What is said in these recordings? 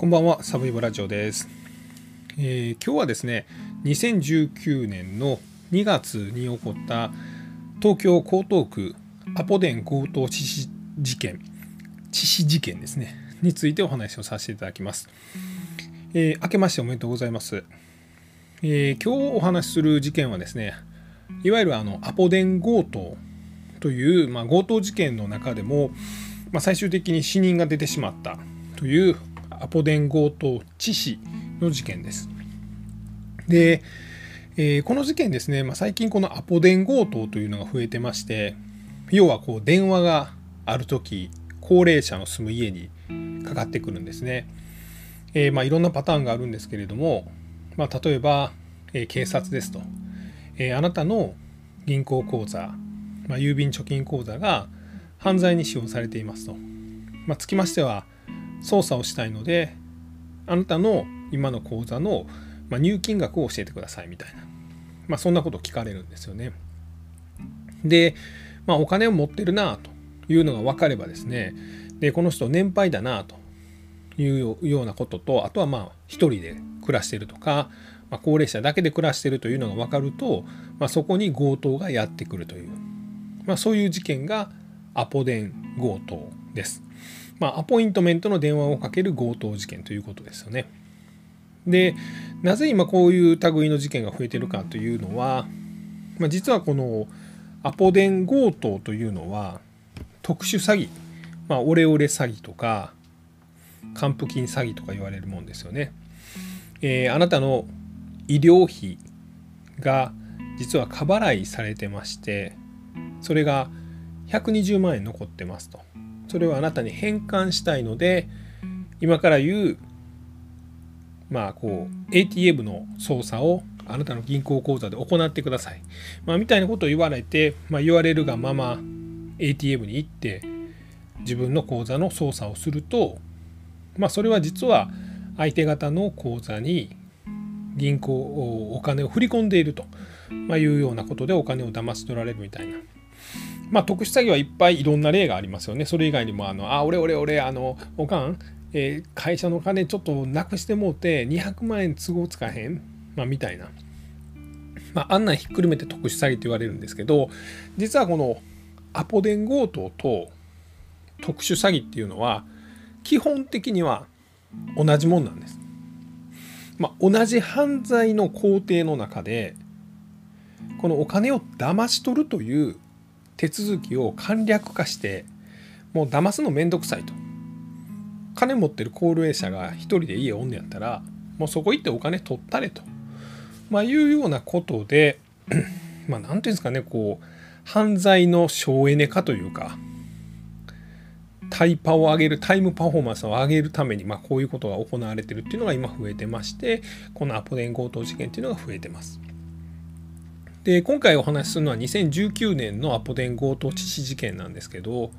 こんばんは、サブイボラジオです、えー、今日はですね、2019年の2月に起こった東京江東区アポ電強盗致死事件、致死事件ですね、についてお話をさせていただきます。えー、明けましておめでとうございます。えー、今日お話しする事件はですね、いわゆるあのアポ電強盗という、まあ、強盗事件の中でも、まあ、最終的に死人が出てしまったというアポ電強盗致死の事件です。で、えー、この事件ですね、まあ、最近このアポ電強盗というのが増えてまして要はこう電話がある時高齢者の住む家にかかってくるんですね。えー、まあ、いろんなパターンがあるんですけれども、まあ、例えば、えー、警察ですと、えあなたの銀行口座、ま、郵便貯金口座が犯罪に使用されていますと、まつきましては操作をしたいのであなたの今の口座の入金額を教えてくださいみたいな、まあ、そんなことを聞かれるんですよね。で、まあ、お金を持ってるなというのが分かればですねでこの人年配だなというようなこととあとはまあ一人で暮らしてるとか、まあ、高齢者だけで暮らしてるというのが分かると、まあ、そこに強盗がやってくるという、まあ、そういう事件がアポ電強盗です。まあ、アポイントメントの電話をかける強盗事件ということですよね。でなぜ今こういう類の事件が増えてるかというのは、まあ、実はこのアポ電強盗というのは特殊詐欺、まあ、オレオレ詐欺とか還付金詐欺とか言われるもんですよね。えー、あなたの医療費が実は過払いされてましてそれが120万円残ってますと。それをあなたに返還したいので今から言うまあこう ATM の操作をあなたの銀行口座で行ってください、まあ、みたいなことを言われて、まあ、言われるがまま ATM に行って自分の口座の操作をすると、まあ、それは実は相手方の口座に銀行お金を振り込んでいると、まいうようなことでお金を騙し取られるみたいな。まあ、特殊詐欺はいっぱいいろんな例がありますよね。それ以外にも、あの、あ、俺俺俺、あの、おかん、えー、会社の金ちょっとなくしてもうて、200万円都合つかへん、まあ、みたいな。まあ、あんなひっくるめて特殊詐欺と言われるんですけど、実はこのアポ電強盗と特殊詐欺っていうのは、基本的には同じもんなんです。まあ、同じ犯罪の工程の中で、このお金を騙し取るという手続きを簡略化してもう騙すのめんどくさいと金持ってる高齢者が一人で家おんねやったらもうそこ行ってお金取ったれと、まあ、いうようなことで まあ何て言うんですかねこう犯罪の省エネ化というかタイパを上げるタイムパフォーマンスを上げるために、まあ、こういうことが行われてるっていうのが今増えてましてこのアポ電強盗事件っていうのが増えてます。で今回お話しするのは2019年のアポ電強盗致死事件なんですけど、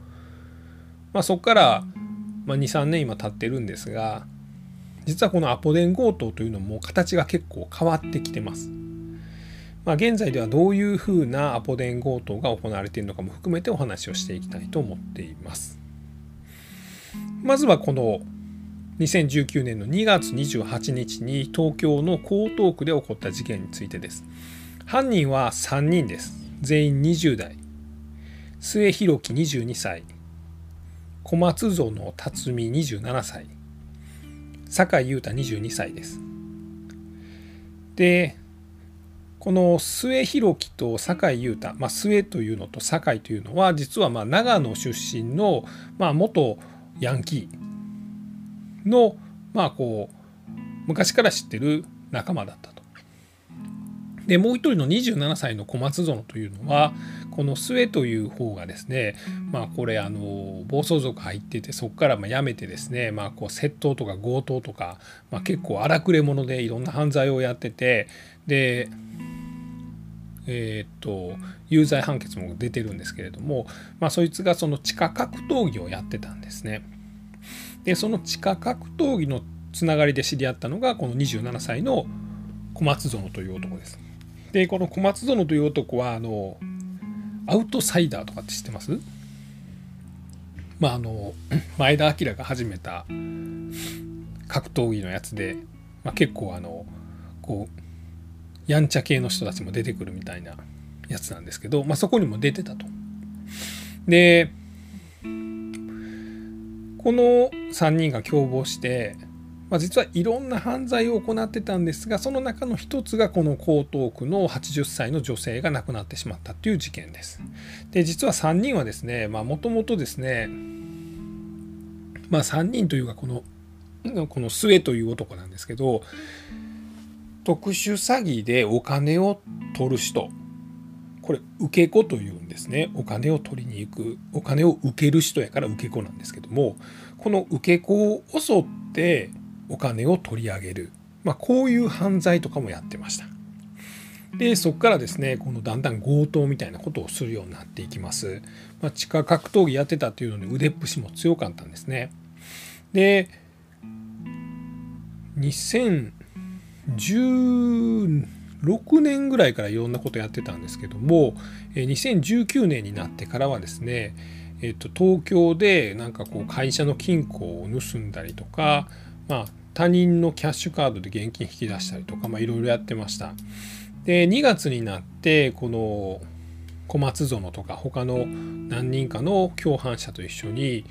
まあ、そこから、ま、23年今経ってるんですが実はこのアポ電強盗というのも形が結構変わってきてます。まあ、現在ではどういうふうなアポ電強盗が行われているのかも含めてお話をしていきたいと思っています。まずはこの2019年の2月28日に東京の江東区で起こった事件についてです。犯人は3人です。全員20代。末広樹22歳。小松園辰巳27歳。酒井優太22歳です。で、この末広樹と酒井優太、まあ、末というのと酒井というのは実はま長野出身の、まあ、元ヤンキーの、まあ、こう昔から知ってる仲間だった。でもう一人の27歳の小松園というのはこの末という方がですねまあこれあの暴走族入っててそこからま辞めてですねまあこう窃盗とか強盗とか、まあ、結構荒くれ者でいろんな犯罪をやっててでえー、っと有罪判決も出てるんですけれども、まあ、そいつがその地下格闘技をやってたんですね。でその地下格闘技のつながりで知り合ったのがこの27歳の小松園という男です。でこの小松園という男はあのアウトサイダーとかって知ってます？まああの 前田明が始めた格闘技のやつで、まあ、結構あのこうやんちゃ系の人たちも出てくるみたいなやつなんですけど、まあ、そこにも出てたと。でこの3人が共謀して、まあ、実はいろんな犯罪を行ってたんですがその中の一つがこの江東区の80歳の女性が亡くなってしまったという事件です。で実は3人はですねもともとですねまあ3人というかこのこの末という男なんですけど特殊詐欺でお金を取る人。これ受け子というんですね。お金を取りに行く。お金を受ける人やから受け子なんですけどもこの受け子を襲ってお金を取り上げる、まあ、こういう犯罪とかもやってました。でそこからですねこのだんだん強盗みたいなことをするようになっていきます、まあ、地下格闘技やってたっていうので腕っぷしも強かったんですね。で2016年ぐらいからいろんなことやってたんですけども2019年になってからはですね、えっと、東京でなんかこう会社の金庫を盗んだりとか、まあ、他人のキャッシュカードで現金引き出したりとかいろいろやってました。で2月になってこの小松園とか他の何人かの共犯者と一緒に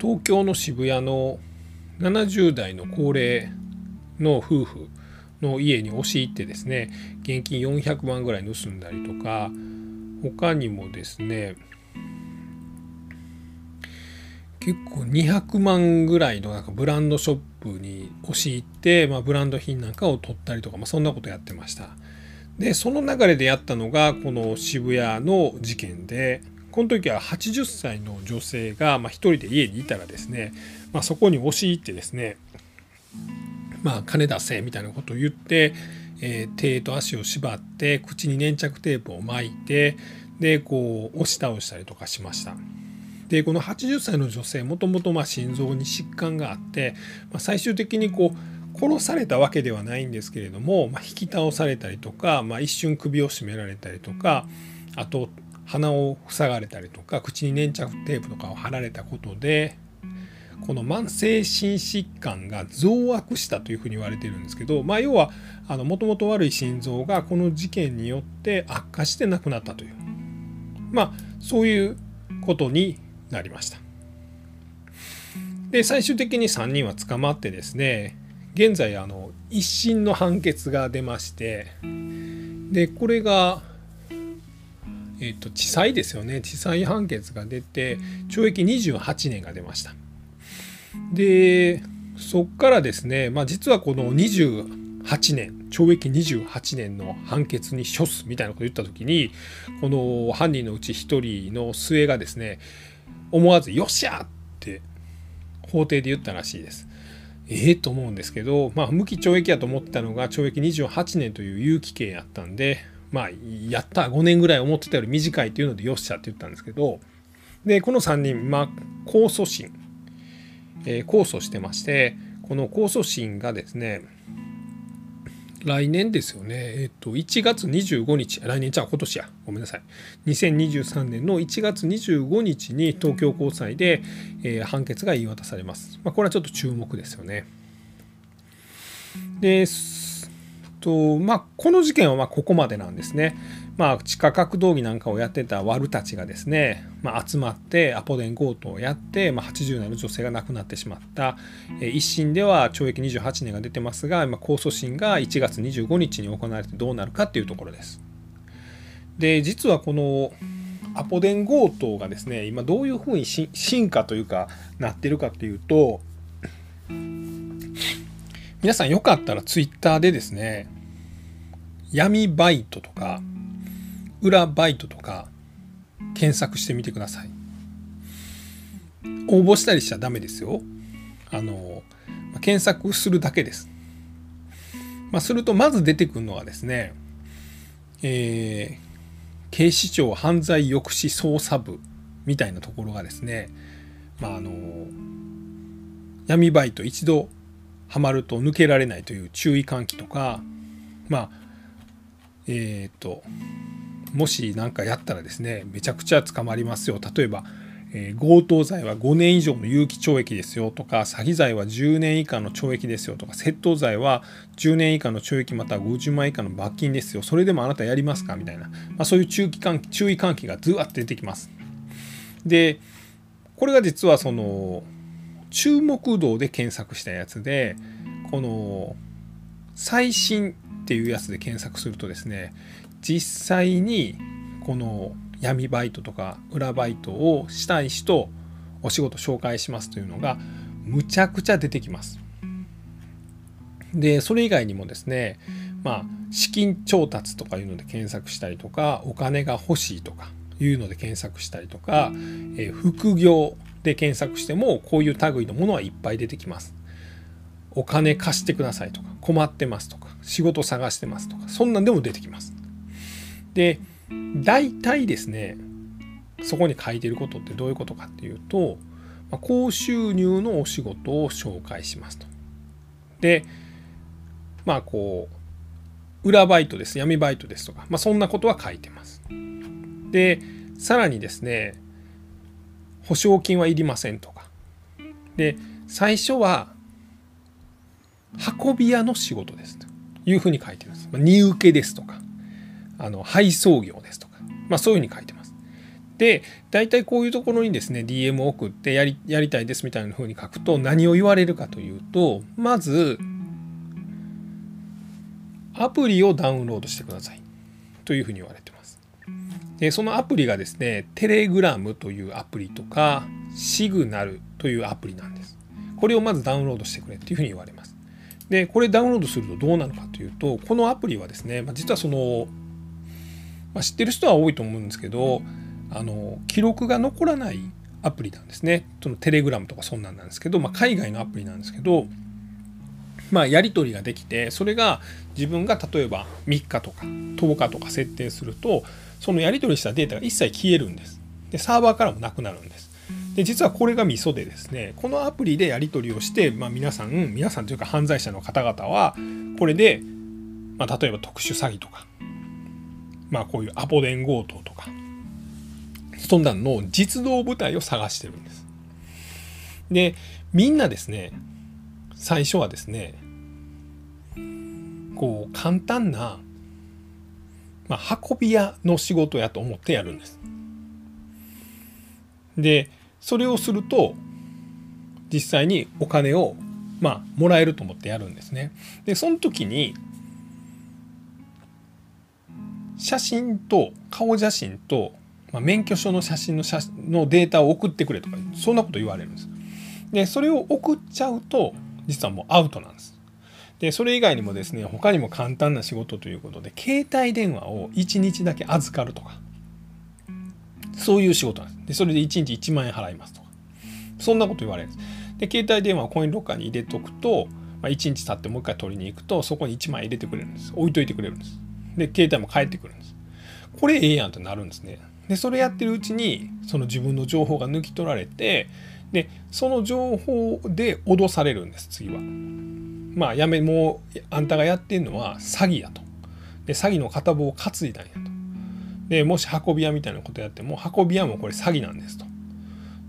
東京の渋谷の70代の高齢の夫婦の家に押し入ってですね現金400万ぐらい盗んだりとか他にもですね結構200万ぐらいのなんかブランドショップに押し入って、まあ、ブランド品なんかを取ったりとか、まあ、そんなことやってましたでその流れでやったのがこの渋谷の事件でこの時は80歳の女性が、まあ、1人で家にいたらですね、まあ、そこに押し入ってですねまあ、金出せみたいなことを言って、えー、手と足を縛って口に粘着テープを巻いてでこう押し倒したりとかしました。でこの80歳の女性もともと心臓に疾患があって、まあ、最終的にこう殺されたわけではないんですけれども、まあ、引き倒されたりとか、まあ、一瞬首を絞められたりとかあと鼻を塞がれたりとか口に粘着テープとかを貼られたことでこの慢性心疾患が増悪したというふうに言われてるんですけど、まあ、要はもともと悪い心臓がこの事件によって悪化して亡くなったという。まあそういうことになりました。で最終的に3人は捕まってですね現在あの一審の判決が出ましてでこれがえっと地裁ですよね地裁判決が出て懲役28年が出ました。でそっからですね、まあ、実はこの28年懲役28年の判決に処すみたいなことを言った時にこの犯人のうち1人の末がですね思わず「よっしゃ!」って法廷で言ったらしいです。ええー、と思うんですけど、まあ、無期懲役やと思ってたのが懲役28年という有期刑やったんでまあやった5年ぐらい思ってたより短いっていうのでよっしゃって言ったんですけどでこの3人、まあ、控訴審えー、控訴してましてこの控訴審がですね来年ですよね、えっ、と、1月25日、来年じゃあ今年や、ごめんなさい。2023年の1月25日に東京高裁で、えー、判決が言い渡されます。まあ、これはちょっと注目ですよね。で、とまあ、この事件はまここまでなんですね。まあ、地下格闘技なんかをやってたワルたちがですね、まあ、集まってアポ電強盗をやって、まあ、80代の女性が亡くなってしまった、え一審では懲役28年が出てますが、まあ、控訴審が1月25日に行われてどうなるかっていうところです。で実はこのアポ電強盗がですね今どういうふうに進化というかなってるかっていうと皆さんよかったらツイッターでですね闇バイトとか裏バイトとか検索してみてください。応募したりしちゃダメですよ。あの検索するだけです、まあ、するとまず出てくるのはですねえー、警視庁犯罪抑止捜査部みたいなところがですねまああの闇バイト一度ハマると抜けられないという注意喚起とかまあえっ、ー、ともし何かやったらですねめちゃくちゃ捕まりますよ。例えば、えー、強盗罪は5年以上の有期懲役ですよ。とか詐欺罪は10年以下の懲役ですよ。とか窃盗罪は10年以下の懲役または50万以下の罰金ですよ。それでもあなたやりますか？みたいな、まあ、そういう注意喚起注意喚起がずわっと出てきます。でこれが実はその注目度で検索したやつでこの最新っていうやつで検索するとですね実際にこの闇バイトとか裏バイトをしたい人お仕事紹介しますというのがむちゃくちゃ出てきます。でそれ以外にもですねまあ資金調達とかいうので検索したりとかお金が欲しいとかいうので検索したりとか、え副業で検索してもこういう類のものはいっぱい出てきます。お金貸してくださいとか困ってますとか仕事探してますとかそんなんでも出てきます。で大体ですねそこに書いてることってどういうことかっていうと、ま、高収入のお仕事を紹介しますと。でまあこう裏バイトです闇バイトですとか、まあ、そんなことは書いてます。でさらにですね保証金はいりませんとかで最初は運び屋の仕事ですというふうに書いてるんです。ま、荷受けですとかあの配送業ですとか、まあ、そういうふうに書いてます。で大体こういうところにですね DM を送ってやりやりたいですみたいなふうに書くと何を言われるかというとまずアプリをダウンロードしてくださいというふうに言われてます。でそのアプリがですねテレグラムというアプリとかシグナルというアプリなんです。これをまずダウンロードしてくれっていうふうに言われます。でこれダウンロードするとどうなるかというとこのアプリはですねま実はそのまあ、知ってる人は多いと思うんですけどあの記録が残らないアプリなんですね。そのテレグラムとかそんなんなんですけど、まあ、海外のアプリなんですけど、まあ、やり取りができてそれが自分が例えば3日とか10日とか設定するとそのやり取りしたデータが一切消えるんです。でサーバーからもなくなるんです。で実はこれがミソでですねこのアプリでやり取りをして、まあ、皆さん皆さんというか犯罪者の方々はこれで、まあ、例えば特殊詐欺とかまあこういうアポ電強盗とかそんなんの実動部隊を探してるんです。でみんなですね最初はですねこう簡単な、まあ、運び屋の仕事やと思ってやるんです。でそれをすると実際にお金をまあもらえると思ってやるんですね。でその時に写真と顔写真と、まあ、免許証の写真の写のデータを送ってくれとかそんなこと言われるんです。でそれを送っちゃうと実はもうアウトなんです。でそれ以外にもですね他にも簡単な仕事ということで携帯電話を1日だけ預かるとかそういう仕事なんです。でそれで1日1万円払いますとかそんなこと言われるんです。で携帯電話をコインロッカーに入れとくと、まあ、1日経ってもう一回取りに行くとそこに1万円入れてくれるんです。置いといてくれるんです。で携帯も返ってくるんです。これええやんってなるんですね。でそれやってるうちにその自分の情報が抜き取られてでその情報で脅されるんです次は。まあやめもうあんたがやってんのは詐欺やと。で詐欺の片棒を担いだんやと。でもし運び屋みたいなことやっても運び屋もこれ詐欺なんですと。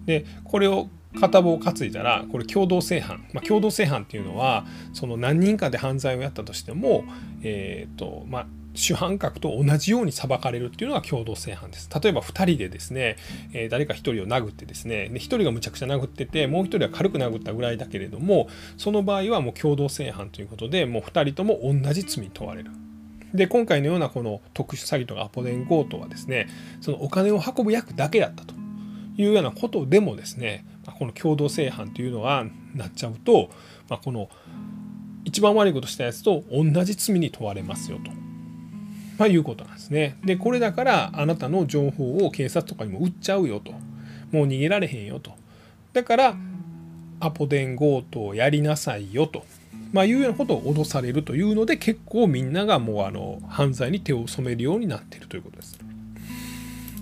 でこれを片棒を担いだらこれ共同正犯、まあ、共同正犯っていうのはその何人かで犯罪をやったとしてもえっ、ー、とまあ主犯格と同じように裁かれるっていうのが共同正犯です。例えば2人でですね、えー、誰か1人を殴ってですね、で1人がむちゃくちゃ殴ってて、もう1人は軽く殴ったぐらいだけれども、その場合はもう共同正犯ということで、もう2人とも同じ罪に問われる。で、今回のようなこの特殊詐欺とかアポ電強盗はですね、そのお金を運ぶ役だけだったというようなことでもですね、この共同正犯というのはなっちゃうと、まあ、この一番悪いことしたやつと同じ罪に問われますよと。まあ、いうことなんですね。でこれだからあなたの情報を警察とかにも売っちゃうよともう逃げられへんよとだからアポ電強盗やりなさいよと、まあ、いうようなことを脅されるというので結構みんながもうあの犯罪に手を染めるようになっているということです。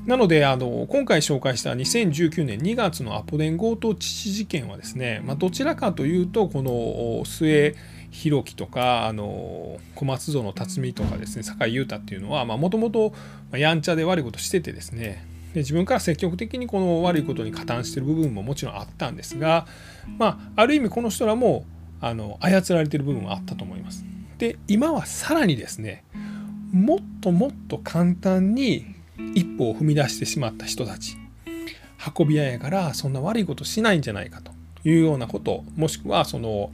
なのであの今回紹介した2019年2月のアポ電強盗致死事件はですね、まあ、どちらかというとこの末弘樹とかあの小松園辰巳とかですね酒井優太っていうのはもともとやんちゃで悪いことしててですねで自分から積極的にこの悪いことに加担してる部分ももちろんあったんですが、まあ、ある意味この人らもあの操られてる部分はあったと思います。で今はさらにですねもっともっと簡単に一歩を踏み出してしまった人たち運び屋やからそんな悪いことしないんじゃないかというようなこともしくはその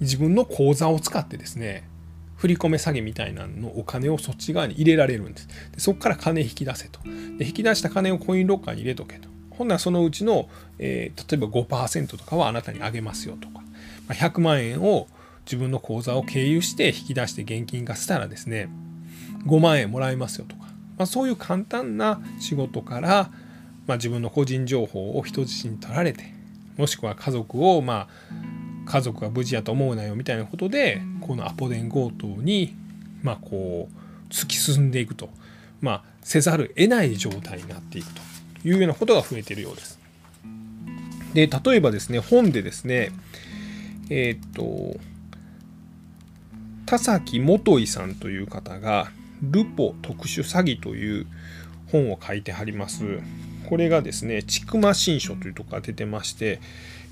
自分の口座を使ってですね振り込め詐欺みたいなのお金をそっち側に入れられるんです。でそこから金引き出せと。で引き出した金をコインロッカーに入れとけと。ほんならそのうちの、えー、例えば5%とかはあなたにあげますよとか、ま、100万円を自分の口座を経由して引き出して現金化したらですね5万円もらえますよとか、まあ、そういう簡単な仕事から、まあ、自分の個人情報を人質に取られてもしくは家族をまあ家族が無事やと思うなよみたいなことでこのアポ電強盗にまあこう突き進んでいくとまあせざる得ない状態になっていくというようなことが増えているようです。で例えばですね本でですねえっ、と田崎元井さんという方が「ルポ特殊詐欺」という本を書いてはります。これがですね、ちくま新書というところが出てまして、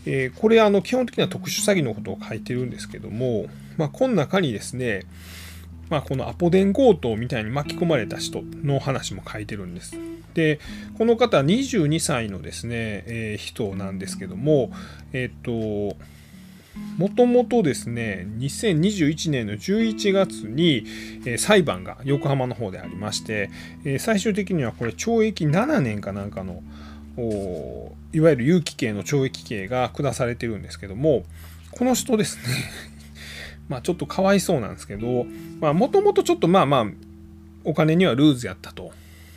えー、これあの基本的には特殊詐欺のことを書いてるんですけども、まあ、この中にですね、まあ、このアポ電強盗みたいに巻き込まれた人の話も書いてるんです。でこの方22歳のですね、えー、人なんですけどもえっ、ともともとですね、2021年の11月に、えー、裁判が横浜の方でありまして、え、最終的にはこれ懲役7年かなんかのいわゆる有期刑の懲役刑が下されてるんですけどもこの人ですね まあちょっとかわいそうなんですけどもともとちょっとまあまあお金にはルーズやったと。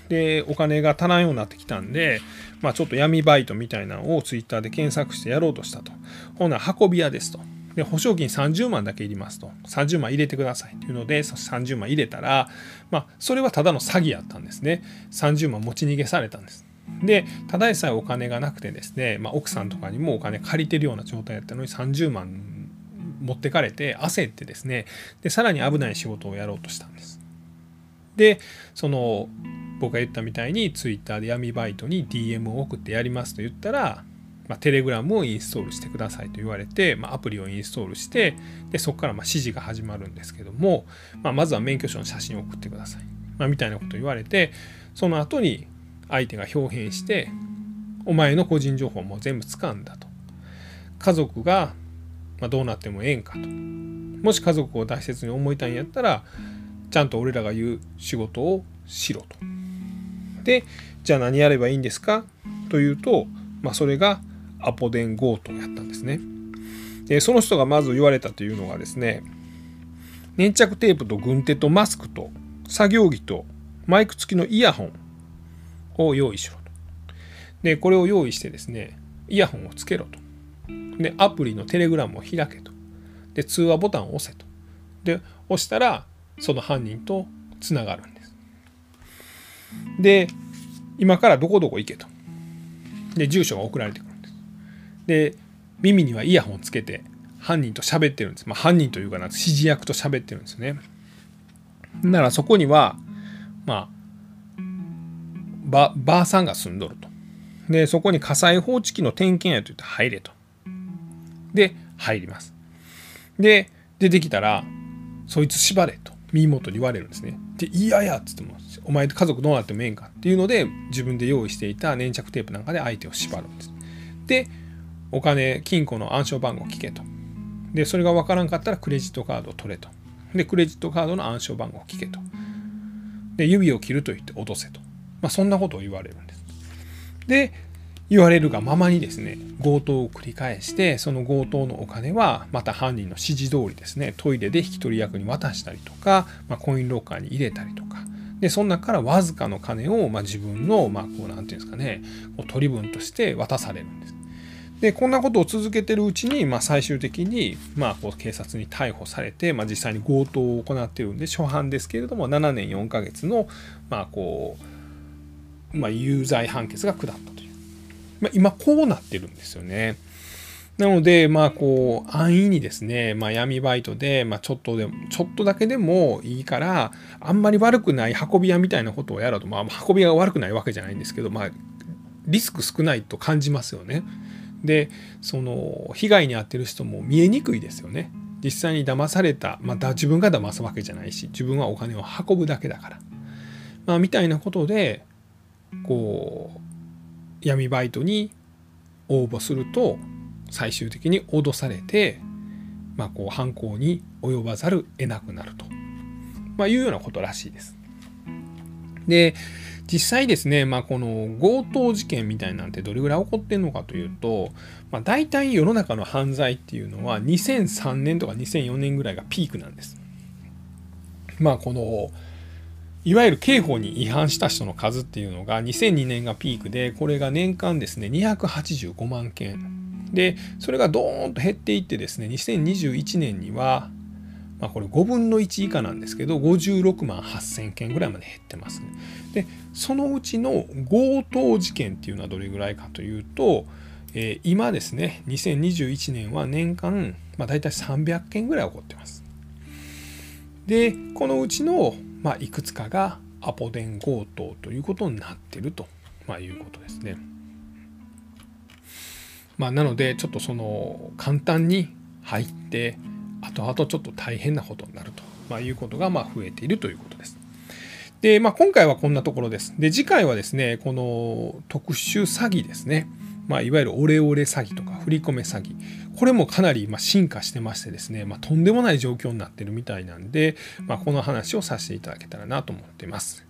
でお金が足らんようになってきたんで、まあ、ちょっと闇バイトみたいなのをツイッターで検索してやろうとしたと。ほんなら運び屋ですと。で保証金30万だけいりますと。30万入れてくださいというので30万入れたら、まあ、それはただの詐欺やったんですね。30万持ち逃げされたんです。でただでさえお金がなくてですね、まあ、奥さんとかにもお金借りてるような状態だったのに30万持ってかれて焦ってですねでさらに危ない仕事をやろうとしたんです。でその僕が言ったみたいに Twitter で闇バイトに DM を送ってやりますと言ったら、まあ、テレグラムをインストールしてくださいと言われて、まあ、アプリをインストールしてでそこからま指示が始まるんですけども、まあ、まずは免許証の写真を送ってください、まみたいなことを言われてその後に相手が表変してお前の個人情報も全部掴んだと。家族がどうなってもええんかと。もし家族を大切に思いたいんやったらちゃんと俺らが言う仕事をしろと。でじゃあ何やればいいんですか？というと、まあ、それがアポ電強盗やったんですね。でその人がまず言われたというのがですね粘着テープと軍手とマスクと作業着とマイク付きのイヤホンを用意しろと。で、これを用意してですね、イヤホンをつけろと。で、アプリのテレグラムを開けと。で、通話ボタンを押せと。で、押したら、その犯人とつながるんです。で、今からどこどこ行けと。で、住所が送られてくるんです。で、耳にはイヤホンつけて、犯人と喋ってるんです。まあ、犯人というかな、指示役と喋ってるんですよね。ならそこには、まあ、ばばあさんが住んどると。でそこに火災報知器の点検やと言って入れと。で入ります。で出てきたらそいつ縛れと耳元に言われるんですね。で「いやや」っつっても「お前と家族どうなってもええんか」っていうので自分で用意していた粘着テープなんかで相手を縛るんです。でお金金庫の暗証番号聞けと。でそれが分からんかったらクレジットカードを取れと。でクレジットカードの暗証番号を聞けと。で指を切ると言って脅せと。まあ、そんなことを言われるんです。で言われるがままにですね強盗を繰り返してその強盗のお金はまた犯人の指示通りですねトイレで引き取り役に渡したりとか、まあ、コインロッカーに入れたりとかでその中からわずかの金を、まあ、自分のまあこう何て言うんですかねこう取り分として渡されるんです。でこんなことを続けてるうちに、まあ、最終的に、まあ、こう警察に逮捕されて、まあ、実際に強盗を行っているんで初犯ですけれども7年4ヶ月の、まあ、こうまあ、有罪判決が下ったという、まあ、今こうなってるんですよね。なので、まあ、こう、安易にですね、まあ、闇バイトで、まあ、ちょっとでも、ちょっとだけでもいいから、あんまり悪くない運び屋みたいなことをやろうと、まあ、運び屋が悪くないわけじゃないんですけど、まあ、リスク少ないと感じますよね。で、その、被害に遭ってる人も見えにくいですよね。実際に騙された、まあ、自分が騙すわけじゃないし、自分はお金を運ぶだけだから。まあ、みたいなことで、こう、闇バイトに応募すると、最終的に脅されて、まあ、こう犯行に及ばざる得なくなると、まあ、いうようなことらしいです。で実際ですね、まあ、この強盗事件みたいなんてどれぐらい起こってんのかというと、まあ、大体世の中の犯罪っていうのは2003年とか2004年ぐらいがピークなんです。まあこのいわゆる刑法に違反した人の数っていうのが2002年がピークでこれが年間ですね285万件でそれがドーンと減っていってですね2021年にはまあこれ5分の1以下なんですけど56万8000件ぐらいまで減ってます。でそのうちの強盗事件っていうのはどれぐらいかというと、えー、今ですね2021年は年間、まあ、大体300件ぐらい起こってます。でこのうちの、まあ、いくつかがアポ電強盗ということになってると、まあ、いうことですね。まあ、なのでちょっとその簡単に入って後々ちょっと大変なことになると、まあ、いうことがま増えているということです。で、まあ、今回はこんなところです。で、次回はですね、この特殊詐欺ですね。まあ、いわゆるオレオレ詐欺とか振り込め詐欺。これもかなりま進化してましてですね、まあ、とんでもない状況になってるみたいなんで、まあ、この話をさせていただけたらなと思っています。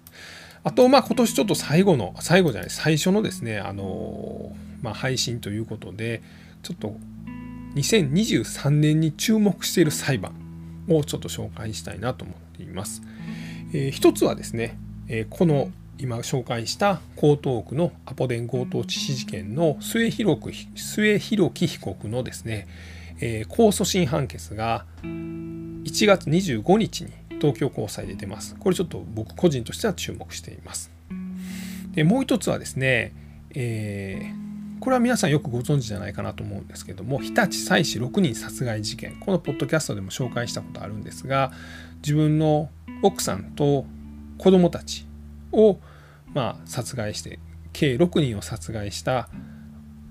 あと、まあ、今年ちょっと最後の、最後じゃない、最初のですね、あのまあ、配信ということでちょっと2023年に注目している裁判をちょっと紹介したいなと思っています。えー、一つはですね、えー、この今紹介した江東区のアポ電強盗致死事件の末広く末広樹被告のですね、えー、控訴審判決が1月25日に東京高裁で出ます。これちょっと僕個人としては注目しています。でもう一つはですね、えーこれは皆さんよくご存知じゃないかなと思うんですけども日立妻子6人殺害事件このポッドキャストでも紹介したことあるんですが自分の奥さんと子供たちをまあ殺害して計6人を殺害した、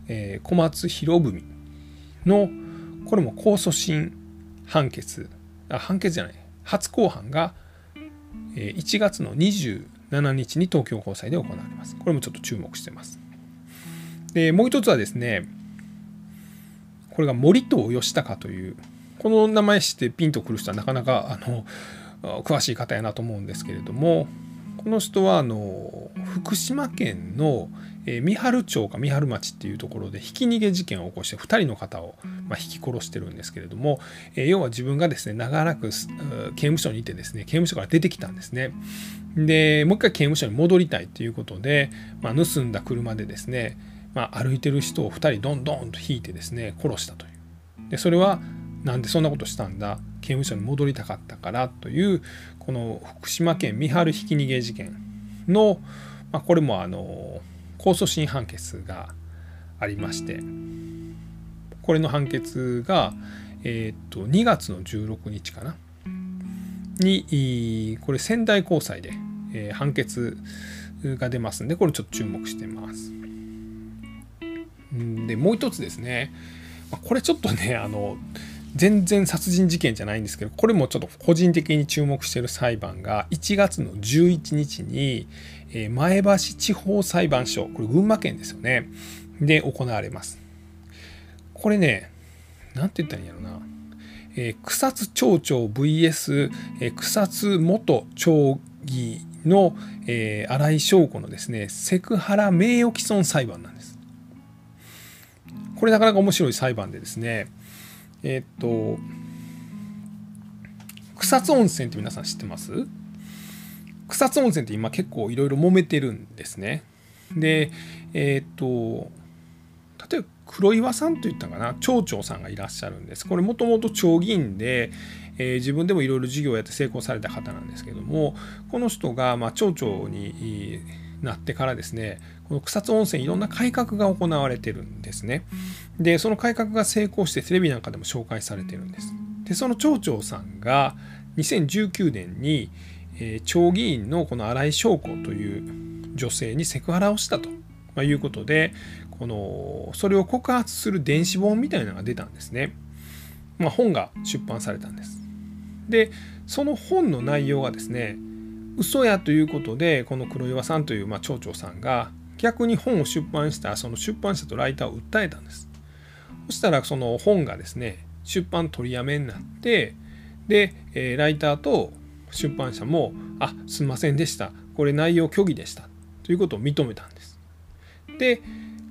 えー、小松博文のこれも控訴審判決あ判決じゃない初公判が1月の27日に東京高裁で行われます。これもちょっと注目してます。でもう一つはですねこれが森藤義孝というこの名前してピンとくる人はなかなかあの詳しい方やなと思うんですけれどもの人はあの福島県の三春町か三春町っていうところでひき逃げ事件を起こして2人の方を、まあ、引き殺してるんですけれども要は自分がですね長らく刑務所にいてですね刑務所から出てきたんですね。でもう一回刑務所に戻りたいということで、まあ、盗んだ車でですねまあ、歩いてる人を2人どんどんと引いてですね殺したという。でそれはなんでそんなことしたんだ。刑務所に戻りたかったからというこの福島県三春ひき逃げ事件の、まあ、これもあの控訴審判決がありましてこれの判決が、えー、と2月の16日かな。にこれ仙台高裁で、え判決が出ますんでこれちょっと注目してます。でもう一つですね。これちょっとねあの全然殺人事件じゃないんですけどこれもちょっと個人的に注目している裁判が1月の11日に前橋地方裁判所これ群馬県ですよね。で行われます。これね何て言ったらいいんやろな、え、草津町長 VS、え、草津元町議の、えー、新井翔子のですねセクハラ名誉毀損裁判なんです。これなかなか面白い裁判でですねえっと草津温泉って皆さん知ってます？草津温泉って今結構いろいろ揉めてるんですね。でえっと例えば黒岩さんといったかな？町長さんがいらっしゃるんです。これもともと町議員で、えー、自分でもいろいろ事業をやって成功された方なんですけどもこの人が、まあ、町長になってからですねこの草津温泉いろんな改革が行われてるんですね。でその改革が成功してテレビなんかでも紹介されてるんです。でその町長さんが2019年に、えー、町議員のこの新井翔子という女性にセクハラをしたと、まあ、いうことでこのそれを告発する電子本みたいなのが出たんですね、まあ、本が出版されたんです。でその本の内容がですね嘘やということでこの黒岩さんというまあ町長さんが逆に本を出版したその出版社とライターを訴えたんです。そしたらその本がですね出版取りやめになってで、え、ライターと出版社も「あすいませんでした。これ内容虚偽でした」ということを認めたんです。で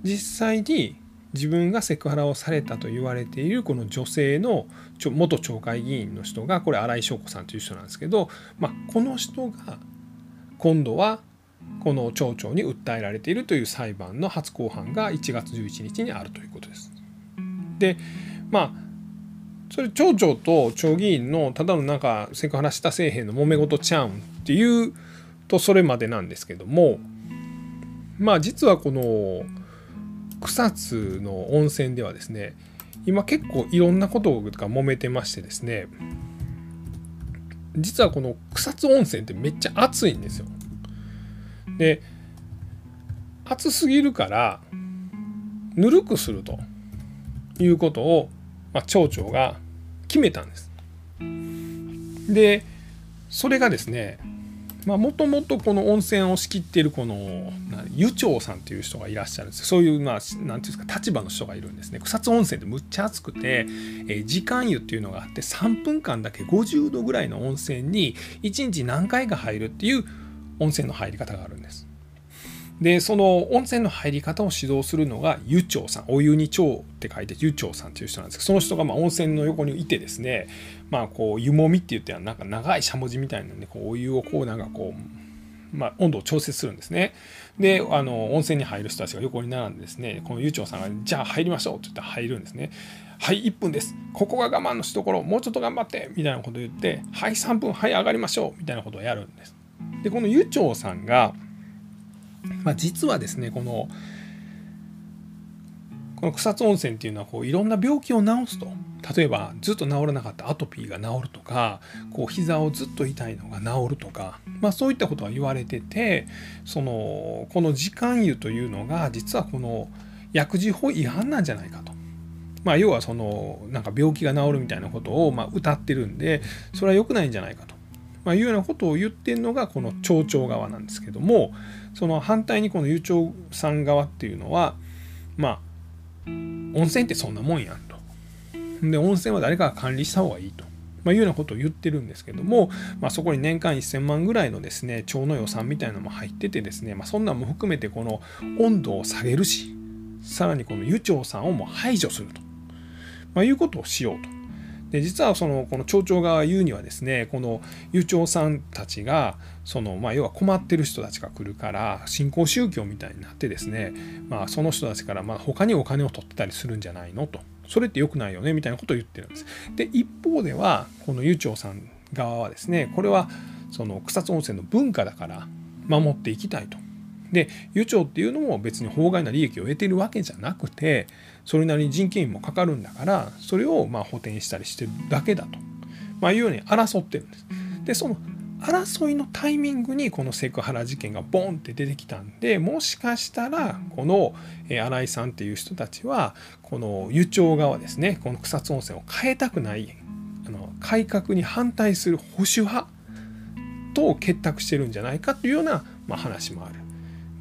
実際に自分がセクハラをされたと言われているこの女性の元町会議員の人がこれ新井翔子さんという人なんですけど、まあ、この人が今度はこの町長に訴えられているという裁判の初公判が1月11日にあるということです。でまあそれ町長と町議員のただのなんかセクハラしたせえへんの揉め事ちゃうんっていうとそれまでなんですけどもまあ実はこの草津の温泉ではですね今結構いろんなことが揉めてましてですね実はこの草津温泉ってめっちゃ暑いんですよ。で暑すぎるからぬるくするということを、まあ、町長が決めたんです。でそれがですねもともとこの温泉を仕切っているこの湯長さんという人がいらっしゃるんです。そういうまあ何て言うんですか立場の人がいるんですね。草津温泉ってむっちゃ暑くて、えー、時間湯っていうのがあって3分間だけ50度ぐらいの温泉に1日何回か入るっていう温泉の入り方があるんです。でその温泉の入り方を指導するのが湯長さんお湯に長って書いて湯長さんという人なんですけどその人がま温泉の横にいてですねまあこう湯もみって言ってなんか長いしゃもじみたいなんでこうお湯をこうなんかこう、まあ、温度を調節するんですね。であの温泉に入る人たちが横に並んでですねこの湯長さんが「じゃあ入りましょう」って言って入るんですね。はい1分です。ここが我慢のしところもうちょっと頑張ってみたいなことを言ってはい3分はい上がりましょうみたいなことをやるんです。でこの湯長さんがまあ、実はですねこのこの草津温泉っていうのはこういろんな病気を治すと。例えばずっと治らなかったアトピーが治るとかこう膝をずっと痛いのが治るとか、まあ、そういったことは言われててそのこの時間湯というのが実はこの薬事法違反なんじゃないかと。まあ、要はそのなんか病気が治るみたいなことをまあ歌ってるんでそれは良くないんじゃないかと、まあ、いうようなことを言ってるのがこの町長側なんですけどもその反対にこの悠長さん側っていうのはまあ温泉ってそんなもんやんと。で温泉は誰かが管理した方がいいと。まあ、いうようなことを言ってるんですけども、まあ、そこに年間1000万ぐらいのですね町の予算みたいなのも入っててですね、まあ、そんなんも含めてこの温度を下げるしさらにこの湯長さんをも排除すると、まあ、いうことをしようと。で実はそのこの町長が言うにはですねこの湯長さんたちがその、まあ、要は困ってる人たちが来るから新興宗教みたいになってですね、まあ、その人たちからまあ他にお金を取ってたりするんじゃないの？とそれって良くないよね？みたいなことを言ってるんです。で一方ではこの湯長さん側はですねこれはその草津温泉の文化だから守っていきたいと。で湯長っていうのも別に法外な利益を得てるわけじゃなくてそれなりに人件費もかかるんだからそれをま補填したりしてるだけだと、まあ、いうように争ってるんです。でその争いのタイミングにこのセクハラ事件がボンって出てきたんでもしかしたらこの新井さんっていう人たちはこの湯町側ですねこの草津温泉を変えたくないあの改革に反対する保守派と結託してるんじゃないかというような、ま、話もある。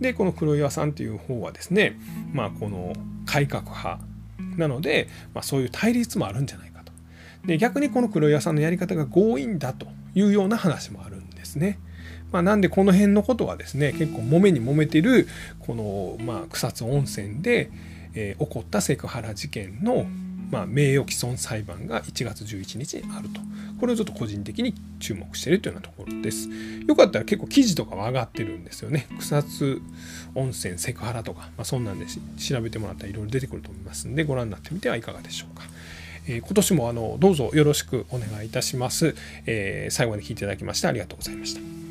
でこの黒岩さんっていう方はですね、まあ、この改革派なので、まあ、そういう対立もあるんじゃないかと。で逆にこの黒岩さんのやり方が強引だというような話もあるんですね。まあ、なんでこの辺のことはですね結構揉めに揉めてるこの、まあ、草津温泉で、えー、起こったセクハラ事件の、まあ、名誉毀損裁判が1月11日にあると。これをちょっと個人的に注目しているというようなところです。よかったら結構記事とかは上がってるんですよね。草津温泉セクハラとか、まあ、そんなんで調べてもらったらいろいろ出てくると思いますんでご覧になってみてはいかがでしょうか。え今年もあのどうぞよろしくお願いいたします、えー、最後まで聞いていただきましてありがとうございました。